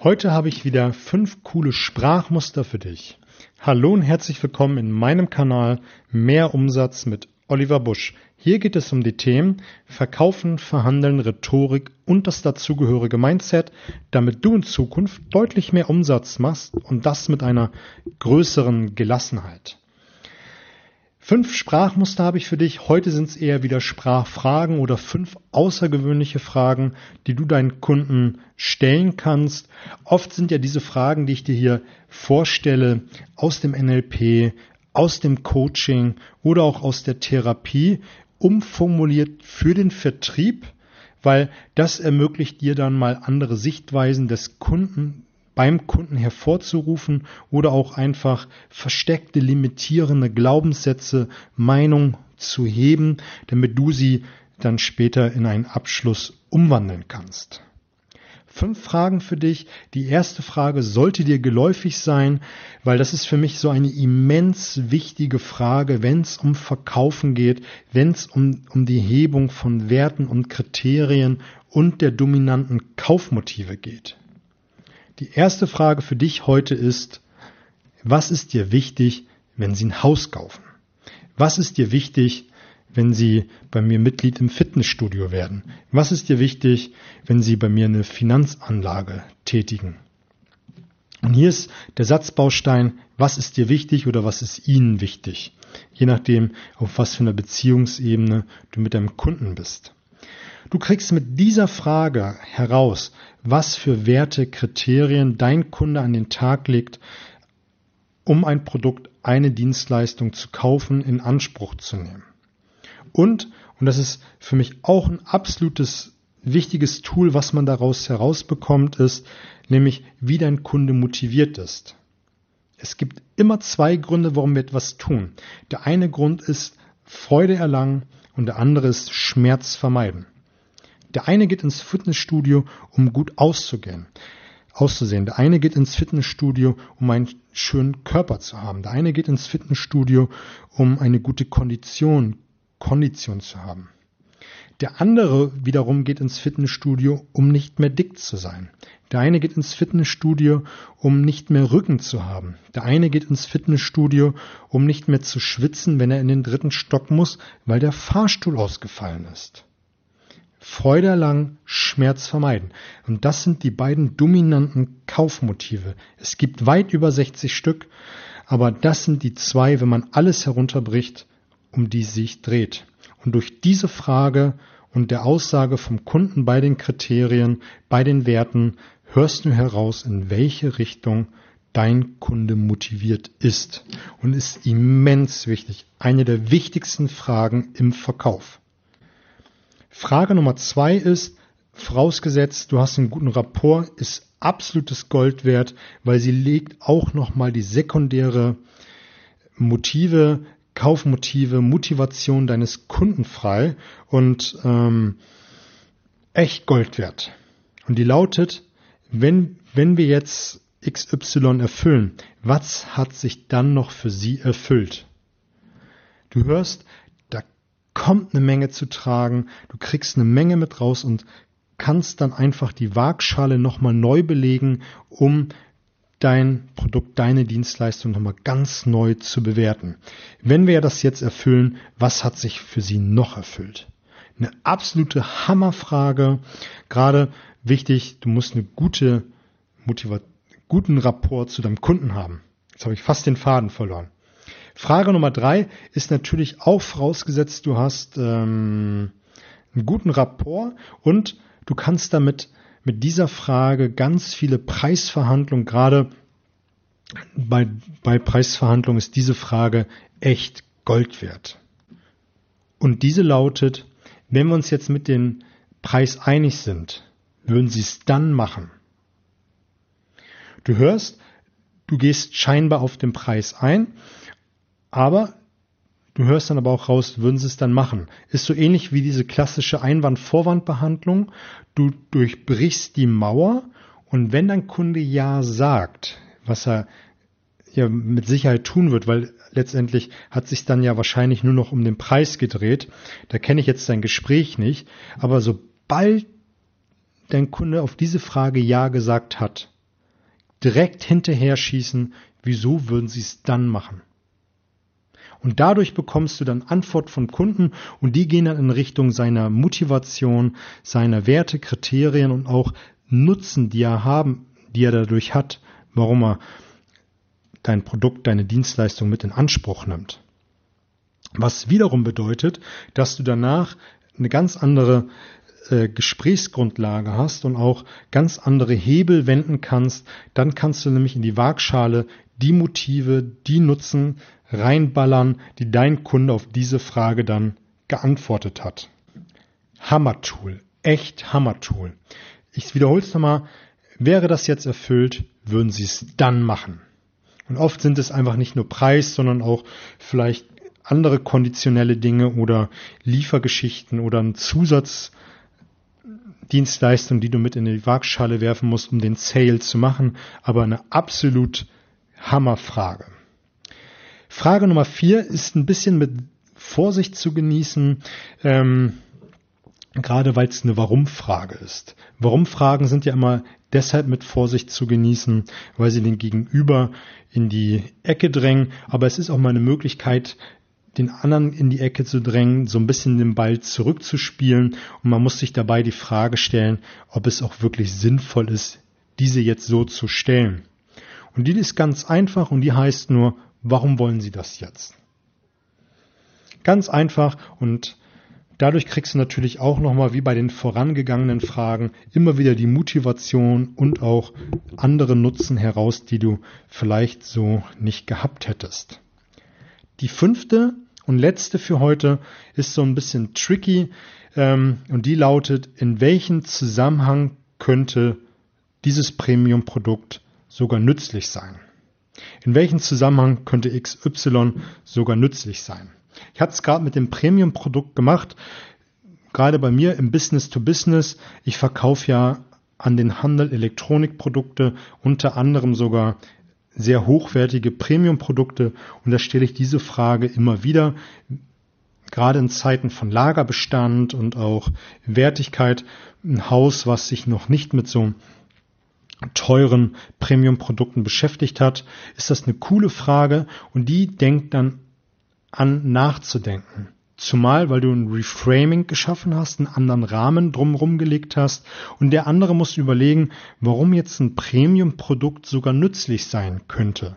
Heute habe ich wieder fünf coole Sprachmuster für dich. Hallo und herzlich willkommen in meinem Kanal Mehr Umsatz mit Oliver Busch. Hier geht es um die Themen Verkaufen, Verhandeln, Rhetorik und das dazugehörige Mindset, damit du in Zukunft deutlich mehr Umsatz machst und das mit einer größeren Gelassenheit. Fünf Sprachmuster habe ich für dich. Heute sind es eher wieder Sprachfragen oder fünf außergewöhnliche Fragen, die du deinen Kunden stellen kannst. Oft sind ja diese Fragen, die ich dir hier vorstelle, aus dem NLP, aus dem Coaching oder auch aus der Therapie umformuliert für den Vertrieb, weil das ermöglicht dir dann mal andere Sichtweisen des Kunden beim Kunden hervorzurufen oder auch einfach versteckte, limitierende Glaubenssätze, Meinung zu heben, damit du sie dann später in einen Abschluss umwandeln kannst. Fünf Fragen für dich. Die erste Frage sollte dir geläufig sein, weil das ist für mich so eine immens wichtige Frage, wenn es um Verkaufen geht, wenn es um, um die Hebung von Werten und Kriterien und der dominanten Kaufmotive geht. Die erste Frage für dich heute ist, was ist dir wichtig, wenn Sie ein Haus kaufen? Was ist dir wichtig, wenn Sie bei mir Mitglied im Fitnessstudio werden? Was ist dir wichtig, wenn Sie bei mir eine Finanzanlage tätigen? Und hier ist der Satzbaustein, was ist dir wichtig oder was ist Ihnen wichtig? Je nachdem, auf was für einer Beziehungsebene du mit deinem Kunden bist. Du kriegst mit dieser Frage heraus, was für Werte, Kriterien dein Kunde an den Tag legt, um ein Produkt, eine Dienstleistung zu kaufen, in Anspruch zu nehmen. Und, und das ist für mich auch ein absolutes wichtiges Tool, was man daraus herausbekommt, ist nämlich, wie dein Kunde motiviert ist. Es gibt immer zwei Gründe, warum wir etwas tun. Der eine Grund ist Freude erlangen und der andere ist Schmerz vermeiden. Der eine geht ins Fitnessstudio, um gut auszugehen, auszusehen. Der eine geht ins Fitnessstudio, um einen schönen Körper zu haben. Der eine geht ins Fitnessstudio, um eine gute Kondition, Kondition zu haben. Der andere wiederum geht ins Fitnessstudio, um nicht mehr dick zu sein. Der eine geht ins Fitnessstudio, um nicht mehr Rücken zu haben. Der eine geht ins Fitnessstudio, um nicht mehr zu schwitzen, wenn er in den dritten Stock muss, weil der Fahrstuhl ausgefallen ist. Freude erlangen, Schmerz vermeiden. Und das sind die beiden dominanten Kaufmotive. Es gibt weit über 60 Stück, aber das sind die zwei, wenn man alles herunterbricht, um die sich dreht. Und durch diese Frage und der Aussage vom Kunden bei den Kriterien, bei den Werten, hörst du heraus, in welche Richtung dein Kunde motiviert ist. Und ist immens wichtig. Eine der wichtigsten Fragen im Verkauf. Frage Nummer zwei ist, vorausgesetzt, du hast einen guten Rapport, ist absolutes Gold wert, weil sie legt auch nochmal die sekundäre Motive, Kaufmotive, Motivation deines Kunden frei und ähm, echt Gold wert. Und die lautet, wenn, wenn wir jetzt XY erfüllen, was hat sich dann noch für sie erfüllt? Du hörst, kommt eine Menge zu tragen, du kriegst eine Menge mit raus und kannst dann einfach die Waagschale nochmal neu belegen, um dein Produkt, deine Dienstleistung nochmal ganz neu zu bewerten. Wenn wir das jetzt erfüllen, was hat sich für Sie noch erfüllt? Eine absolute Hammerfrage. Gerade wichtig, du musst eine gute Motivation, guten Rapport zu deinem Kunden haben. Jetzt habe ich fast den Faden verloren. Frage Nummer drei ist natürlich auch vorausgesetzt, du hast ähm, einen guten Rapport und du kannst damit mit dieser Frage ganz viele Preisverhandlungen, gerade bei, bei Preisverhandlungen ist diese Frage echt Gold wert. Und diese lautet, wenn wir uns jetzt mit dem Preis einig sind, würden Sie es dann machen? Du hörst, du gehst scheinbar auf den Preis ein aber du hörst dann aber auch raus, würden sie es dann machen. Ist so ähnlich wie diese klassische Einwand-Vorwand-Behandlung. Du durchbrichst die Mauer und wenn dein Kunde Ja sagt, was er ja mit Sicherheit tun wird, weil letztendlich hat sich dann ja wahrscheinlich nur noch um den Preis gedreht. Da kenne ich jetzt dein Gespräch nicht. Aber sobald dein Kunde auf diese Frage Ja gesagt hat, direkt hinterher schießen, wieso würden sie es dann machen? Und dadurch bekommst du dann Antwort von Kunden und die gehen dann in Richtung seiner Motivation, seiner Werte, Kriterien und auch Nutzen, die er haben, die er dadurch hat, warum er dein Produkt, deine Dienstleistung mit in Anspruch nimmt. Was wiederum bedeutet, dass du danach eine ganz andere äh, Gesprächsgrundlage hast und auch ganz andere Hebel wenden kannst, dann kannst du nämlich in die Waagschale die Motive, die Nutzen reinballern, die dein Kunde auf diese Frage dann geantwortet hat. Hammertool, echt Hammertool. Ich wiederhole es nochmal, wäre das jetzt erfüllt, würden Sie es dann machen. Und oft sind es einfach nicht nur Preis, sondern auch vielleicht andere konditionelle Dinge oder Liefergeschichten oder ein Zusatzdienstleistung, die du mit in die Waagschale werfen musst, um den Sale zu machen. Aber eine absolut Hammerfrage. Frage Nummer vier ist ein bisschen mit Vorsicht zu genießen. Ähm, gerade weil es eine Warum-Frage ist. Warum-Fragen sind ja immer deshalb mit Vorsicht zu genießen, weil sie den Gegenüber in die Ecke drängen, aber es ist auch mal eine Möglichkeit, den anderen in die Ecke zu drängen, so ein bisschen den Ball zurückzuspielen und man muss sich dabei die Frage stellen, ob es auch wirklich sinnvoll ist, diese jetzt so zu stellen. Und die ist ganz einfach und die heißt nur, warum wollen Sie das jetzt? Ganz einfach und Dadurch kriegst du natürlich auch nochmal, wie bei den vorangegangenen Fragen, immer wieder die Motivation und auch andere Nutzen heraus, die du vielleicht so nicht gehabt hättest. Die fünfte und letzte für heute ist so ein bisschen tricky ähm, und die lautet, in welchem Zusammenhang könnte dieses Premium-Produkt sogar nützlich sein? In welchem Zusammenhang könnte XY sogar nützlich sein? Ich hatte es gerade mit dem Premium-Produkt gemacht, gerade bei mir im Business to Business. Ich verkaufe ja an den Handel Elektronikprodukte, unter anderem sogar sehr hochwertige Premium-Produkte. Und da stelle ich diese Frage immer wieder, gerade in Zeiten von Lagerbestand und auch Wertigkeit, ein Haus, was sich noch nicht mit so teuren Premium-Produkten beschäftigt hat, ist das eine coole Frage und die denkt dann an nachzudenken. Zumal, weil du ein Reframing geschaffen hast, einen anderen Rahmen drumherum gelegt hast und der andere muss überlegen, warum jetzt ein Premium-Produkt sogar nützlich sein könnte.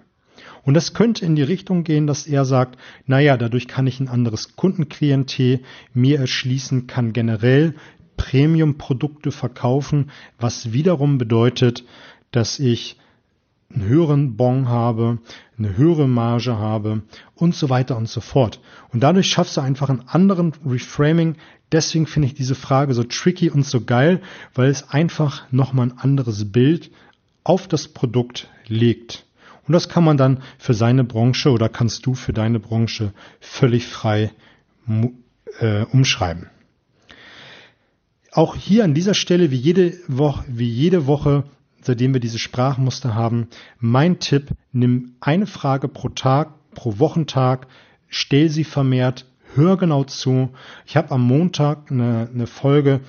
Und das könnte in die Richtung gehen, dass er sagt, naja, dadurch kann ich ein anderes Kundenklientel mir erschließen, kann generell Premium-Produkte verkaufen, was wiederum bedeutet, dass ich einen höheren Bon habe, eine höhere Marge habe und so weiter und so fort. Und dadurch schaffst du einfach einen anderen Reframing. Deswegen finde ich diese Frage so tricky und so geil, weil es einfach nochmal ein anderes Bild auf das Produkt legt. Und das kann man dann für seine Branche oder kannst du für deine Branche völlig frei äh, umschreiben. Auch hier an dieser Stelle, wie jede Woche, wie jede Woche seitdem wir diese Sprachmuster haben. Mein Tipp, nimm eine Frage pro Tag, pro Wochentag, stell sie vermehrt, hör genau zu. Ich habe am Montag eine, eine Folge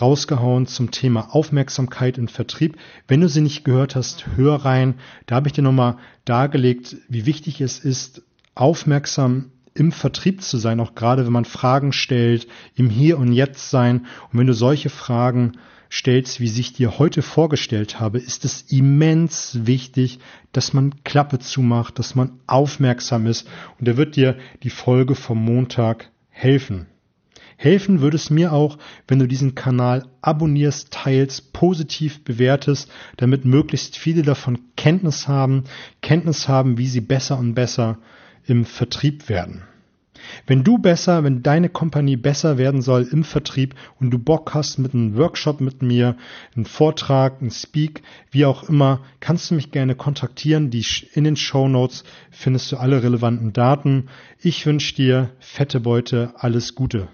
rausgehauen zum Thema Aufmerksamkeit im Vertrieb. Wenn du sie nicht gehört hast, hör rein. Da habe ich dir nochmal dargelegt, wie wichtig es ist, aufmerksam im Vertrieb zu sein, auch gerade wenn man Fragen stellt, im Hier und Jetzt sein. Und wenn du solche Fragen stellst, wie ich dir heute vorgestellt habe, ist es immens wichtig, dass man Klappe zumacht, dass man aufmerksam ist und er wird dir die Folge vom Montag helfen. Helfen würde es mir auch, wenn du diesen Kanal abonnierst, teilst, positiv bewertest, damit möglichst viele davon Kenntnis haben, Kenntnis haben, wie sie besser und besser im Vertrieb werden. Wenn du besser, wenn deine Kompanie besser werden soll im Vertrieb und du Bock hast mit einem Workshop mit mir, einen Vortrag, einen Speak, wie auch immer, kannst du mich gerne kontaktieren. Die in den Show Notes findest du alle relevanten Daten. Ich wünsche dir fette Beute, alles Gute.